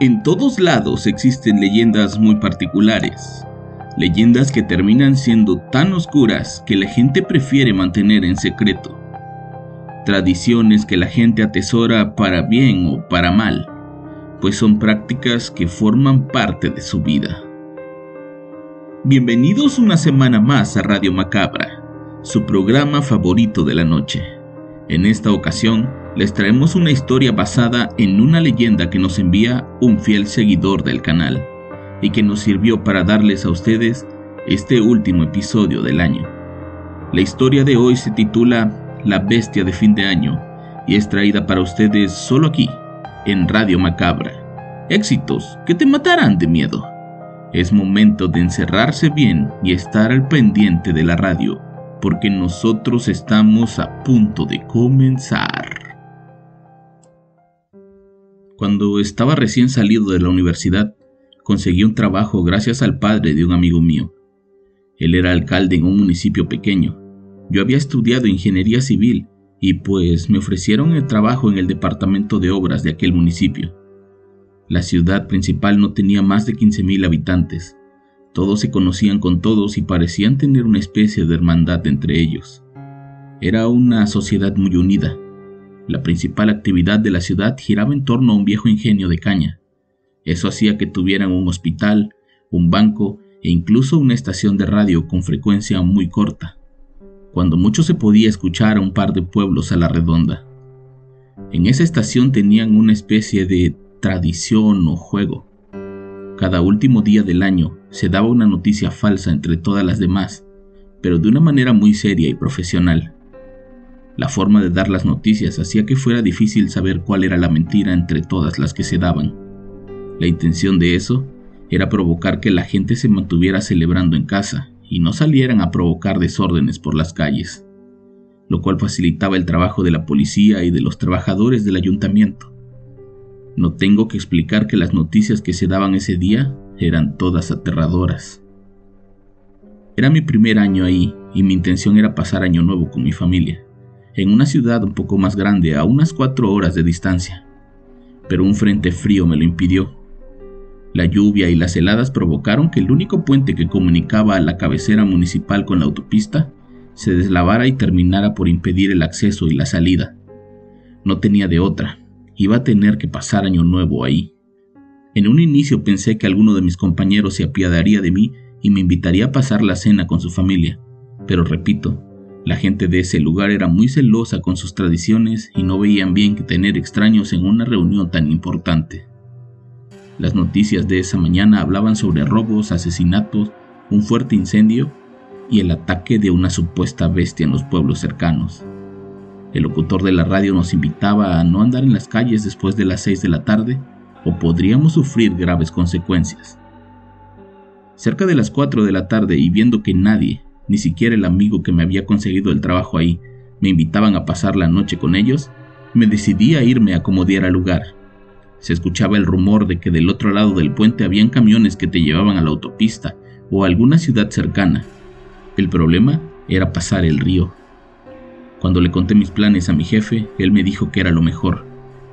En todos lados existen leyendas muy particulares, leyendas que terminan siendo tan oscuras que la gente prefiere mantener en secreto, tradiciones que la gente atesora para bien o para mal, pues son prácticas que forman parte de su vida. Bienvenidos una semana más a Radio Macabra, su programa favorito de la noche. En esta ocasión, les traemos una historia basada en una leyenda que nos envía un fiel seguidor del canal y que nos sirvió para darles a ustedes este último episodio del año. La historia de hoy se titula La bestia de fin de año y es traída para ustedes solo aquí, en Radio Macabra. Éxitos que te matarán de miedo. Es momento de encerrarse bien y estar al pendiente de la radio, porque nosotros estamos a punto de comenzar. Cuando estaba recién salido de la universidad, conseguí un trabajo gracias al padre de un amigo mío. Él era alcalde en un municipio pequeño. Yo había estudiado ingeniería civil y pues me ofrecieron el trabajo en el departamento de obras de aquel municipio. La ciudad principal no tenía más de 15.000 habitantes. Todos se conocían con todos y parecían tener una especie de hermandad entre ellos. Era una sociedad muy unida, la principal actividad de la ciudad giraba en torno a un viejo ingenio de caña. Eso hacía que tuvieran un hospital, un banco e incluso una estación de radio con frecuencia muy corta, cuando mucho se podía escuchar a un par de pueblos a la redonda. En esa estación tenían una especie de tradición o juego. Cada último día del año se daba una noticia falsa entre todas las demás, pero de una manera muy seria y profesional. La forma de dar las noticias hacía que fuera difícil saber cuál era la mentira entre todas las que se daban. La intención de eso era provocar que la gente se mantuviera celebrando en casa y no salieran a provocar desórdenes por las calles, lo cual facilitaba el trabajo de la policía y de los trabajadores del ayuntamiento. No tengo que explicar que las noticias que se daban ese día eran todas aterradoras. Era mi primer año ahí y mi intención era pasar año nuevo con mi familia en una ciudad un poco más grande a unas cuatro horas de distancia, pero un frente frío me lo impidió. La lluvia y las heladas provocaron que el único puente que comunicaba a la cabecera municipal con la autopista se deslavara y terminara por impedir el acceso y la salida. No tenía de otra, iba a tener que pasar año nuevo ahí. En un inicio pensé que alguno de mis compañeros se apiadaría de mí y me invitaría a pasar la cena con su familia, pero repito, la gente de ese lugar era muy celosa con sus tradiciones y no veían bien que tener extraños en una reunión tan importante. Las noticias de esa mañana hablaban sobre robos, asesinatos, un fuerte incendio y el ataque de una supuesta bestia en los pueblos cercanos. El locutor de la radio nos invitaba a no andar en las calles después de las 6 de la tarde o podríamos sufrir graves consecuencias. Cerca de las 4 de la tarde y viendo que nadie, ni siquiera el amigo que me había conseguido el trabajo ahí me invitaban a pasar la noche con ellos, me decidí a irme a acomodar al lugar. Se escuchaba el rumor de que del otro lado del puente habían camiones que te llevaban a la autopista o a alguna ciudad cercana. El problema era pasar el río. Cuando le conté mis planes a mi jefe, él me dijo que era lo mejor,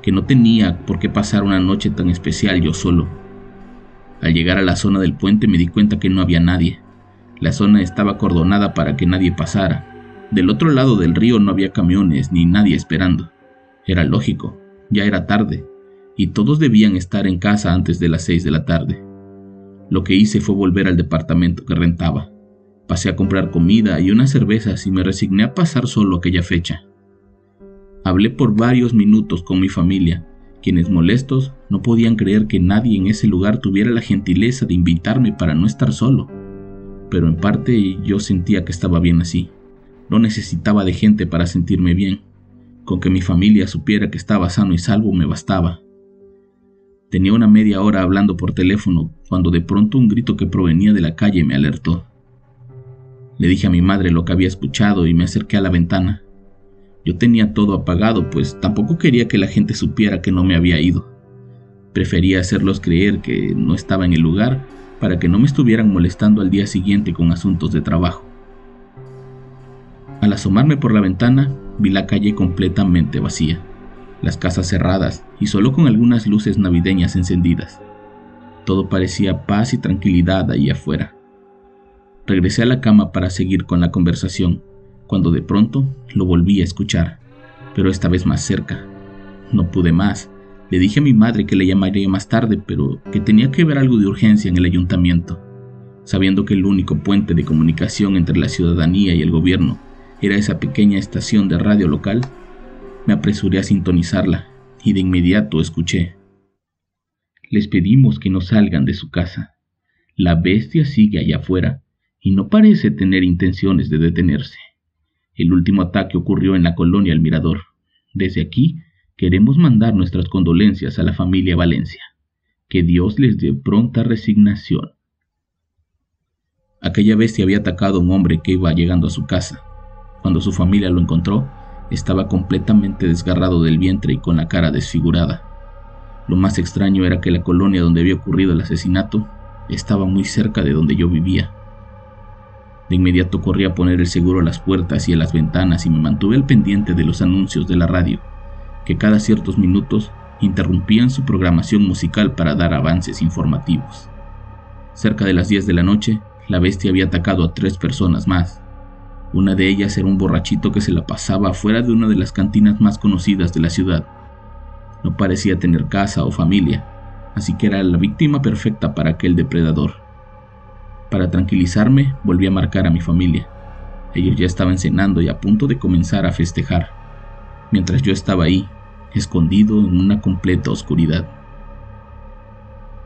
que no tenía por qué pasar una noche tan especial yo solo. Al llegar a la zona del puente me di cuenta que no había nadie. La zona estaba acordonada para que nadie pasara. Del otro lado del río no había camiones ni nadie esperando. Era lógico, ya era tarde, y todos debían estar en casa antes de las seis de la tarde. Lo que hice fue volver al departamento que rentaba. Pasé a comprar comida y unas cervezas y me resigné a pasar solo aquella fecha. Hablé por varios minutos con mi familia, quienes molestos no podían creer que nadie en ese lugar tuviera la gentileza de invitarme para no estar solo. Pero en parte yo sentía que estaba bien así. No necesitaba de gente para sentirme bien. Con que mi familia supiera que estaba sano y salvo me bastaba. Tenía una media hora hablando por teléfono cuando de pronto un grito que provenía de la calle me alertó. Le dije a mi madre lo que había escuchado y me acerqué a la ventana. Yo tenía todo apagado, pues tampoco quería que la gente supiera que no me había ido. Prefería hacerlos creer que no estaba en el lugar para que no me estuvieran molestando al día siguiente con asuntos de trabajo. Al asomarme por la ventana, vi la calle completamente vacía, las casas cerradas y solo con algunas luces navideñas encendidas. Todo parecía paz y tranquilidad ahí afuera. Regresé a la cama para seguir con la conversación, cuando de pronto lo volví a escuchar, pero esta vez más cerca. No pude más. Le dije a mi madre que le llamaría más tarde, pero que tenía que ver algo de urgencia en el ayuntamiento. Sabiendo que el único puente de comunicación entre la ciudadanía y el gobierno era esa pequeña estación de radio local, me apresuré a sintonizarla y de inmediato escuché. Les pedimos que no salgan de su casa. La bestia sigue allá afuera y no parece tener intenciones de detenerse. El último ataque ocurrió en la colonia El Mirador. Desde aquí queremos mandar nuestras condolencias a la familia Valencia. Que Dios les dé pronta resignación. Aquella bestia había atacado a un hombre que iba llegando a su casa. Cuando su familia lo encontró, estaba completamente desgarrado del vientre y con la cara desfigurada. Lo más extraño era que la colonia donde había ocurrido el asesinato estaba muy cerca de donde yo vivía. De inmediato corrí a poner el seguro a las puertas y a las ventanas y me mantuve al pendiente de los anuncios de la radio, que cada ciertos minutos interrumpían su programación musical para dar avances informativos. Cerca de las 10 de la noche, la bestia había atacado a tres personas más. Una de ellas era un borrachito que se la pasaba afuera de una de las cantinas más conocidas de la ciudad. No parecía tener casa o familia, así que era la víctima perfecta para aquel depredador. Para tranquilizarme, volví a marcar a mi familia. Ellos ya estaban cenando y a punto de comenzar a festejar, mientras yo estaba ahí, escondido en una completa oscuridad.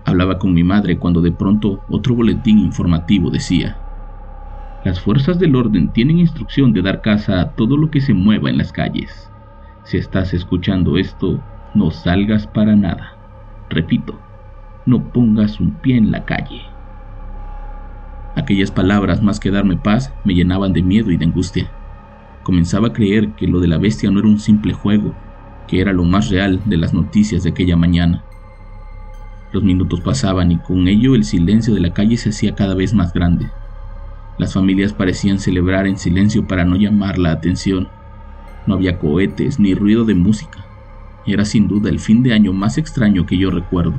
Hablaba con mi madre cuando de pronto otro boletín informativo decía, las fuerzas del orden tienen instrucción de dar caza a todo lo que se mueva en las calles. Si estás escuchando esto, no salgas para nada. Repito, no pongas un pie en la calle. Aquellas palabras, más que darme paz, me llenaban de miedo y de angustia. Comenzaba a creer que lo de la bestia no era un simple juego, que era lo más real de las noticias de aquella mañana. Los minutos pasaban y con ello el silencio de la calle se hacía cada vez más grande. Las familias parecían celebrar en silencio para no llamar la atención. No había cohetes ni ruido de música. Era sin duda el fin de año más extraño que yo recuerdo.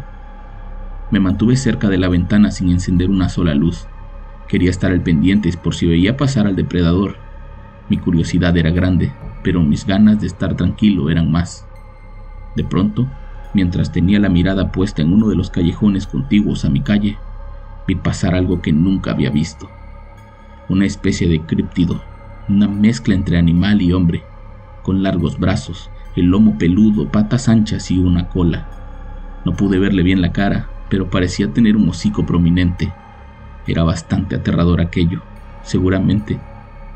Me mantuve cerca de la ventana sin encender una sola luz. Quería estar al pendiente por si veía pasar al depredador. Mi curiosidad era grande, pero mis ganas de estar tranquilo eran más. De pronto, mientras tenía la mirada puesta en uno de los callejones contiguos a mi calle, vi pasar algo que nunca había visto. Una especie de críptido, una mezcla entre animal y hombre, con largos brazos, el lomo peludo, patas anchas y una cola. No pude verle bien la cara, pero parecía tener un hocico prominente era bastante aterrador aquello. Seguramente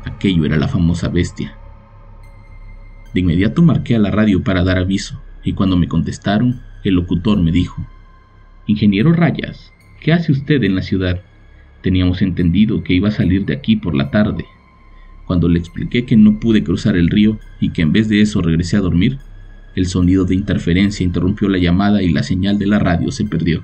aquello era la famosa bestia. De inmediato marqué a la radio para dar aviso, y cuando me contestaron, el locutor me dijo, Ingeniero Rayas, ¿qué hace usted en la ciudad? Teníamos entendido que iba a salir de aquí por la tarde. Cuando le expliqué que no pude cruzar el río y que en vez de eso regresé a dormir, el sonido de interferencia interrumpió la llamada y la señal de la radio se perdió.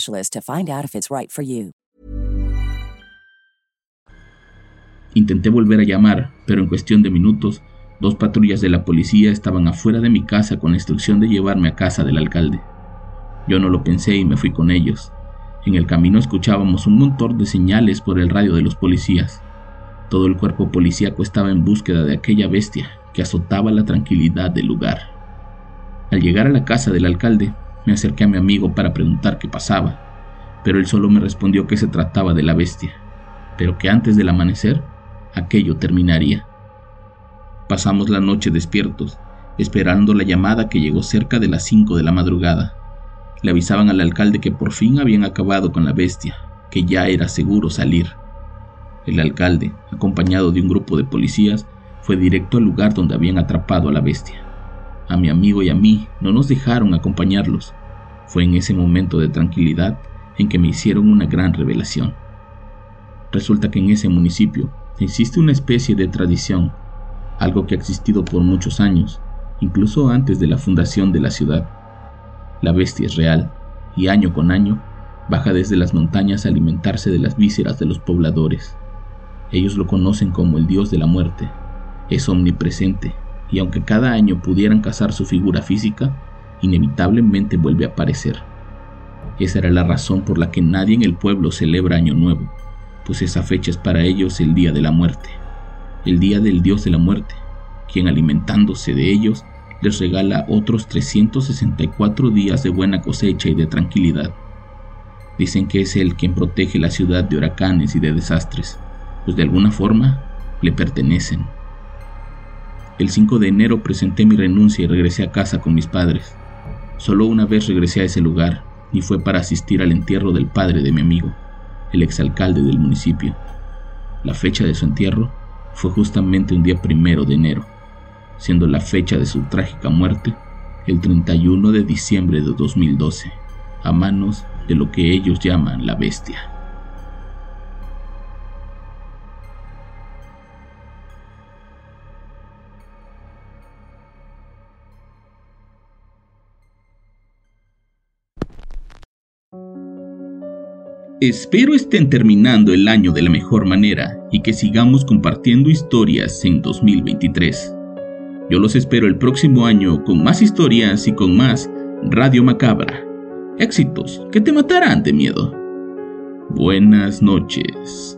specialist to find out if it's right. Intenté volver a llamar, pero en cuestión de minutos, dos patrullas de la policía estaban afuera de mi casa con la instrucción de llevarme a casa del alcalde. Yo no lo pensé y me fui con ellos. En el camino escuchábamos un montón de señales por el radio de los policías. Todo el cuerpo policíaco estaba en búsqueda de aquella bestia que azotaba la tranquilidad del lugar. Al llegar a la casa del alcalde, me acerqué a mi amigo para preguntar qué pasaba, pero él solo me respondió que se trataba de la bestia, pero que antes del amanecer aquello terminaría. Pasamos la noche despiertos, esperando la llamada que llegó cerca de las 5 de la madrugada. Le avisaban al alcalde que por fin habían acabado con la bestia, que ya era seguro salir. El alcalde, acompañado de un grupo de policías, fue directo al lugar donde habían atrapado a la bestia. A mi amigo y a mí no nos dejaron acompañarlos. Fue en ese momento de tranquilidad en que me hicieron una gran revelación. Resulta que en ese municipio existe una especie de tradición, algo que ha existido por muchos años, incluso antes de la fundación de la ciudad. La bestia es real y año con año baja desde las montañas a alimentarse de las vísceras de los pobladores. Ellos lo conocen como el dios de la muerte. Es omnipresente y aunque cada año pudieran cazar su figura física, inevitablemente vuelve a aparecer. Esa era la razón por la que nadie en el pueblo celebra Año Nuevo, pues esa fecha es para ellos el día de la muerte, el día del dios de la muerte, quien alimentándose de ellos les regala otros 364 días de buena cosecha y de tranquilidad. Dicen que es él quien protege la ciudad de huracanes y de desastres, pues de alguna forma le pertenecen. El 5 de enero presenté mi renuncia y regresé a casa con mis padres. Solo una vez regresé a ese lugar y fue para asistir al entierro del padre de mi amigo, el exalcalde del municipio. La fecha de su entierro fue justamente un día primero de enero, siendo la fecha de su trágica muerte el 31 de diciembre de 2012, a manos de lo que ellos llaman la bestia. Espero estén terminando el año de la mejor manera y que sigamos compartiendo historias en 2023. Yo los espero el próximo año con más historias y con más Radio Macabra. Éxitos que te matarán de miedo. Buenas noches.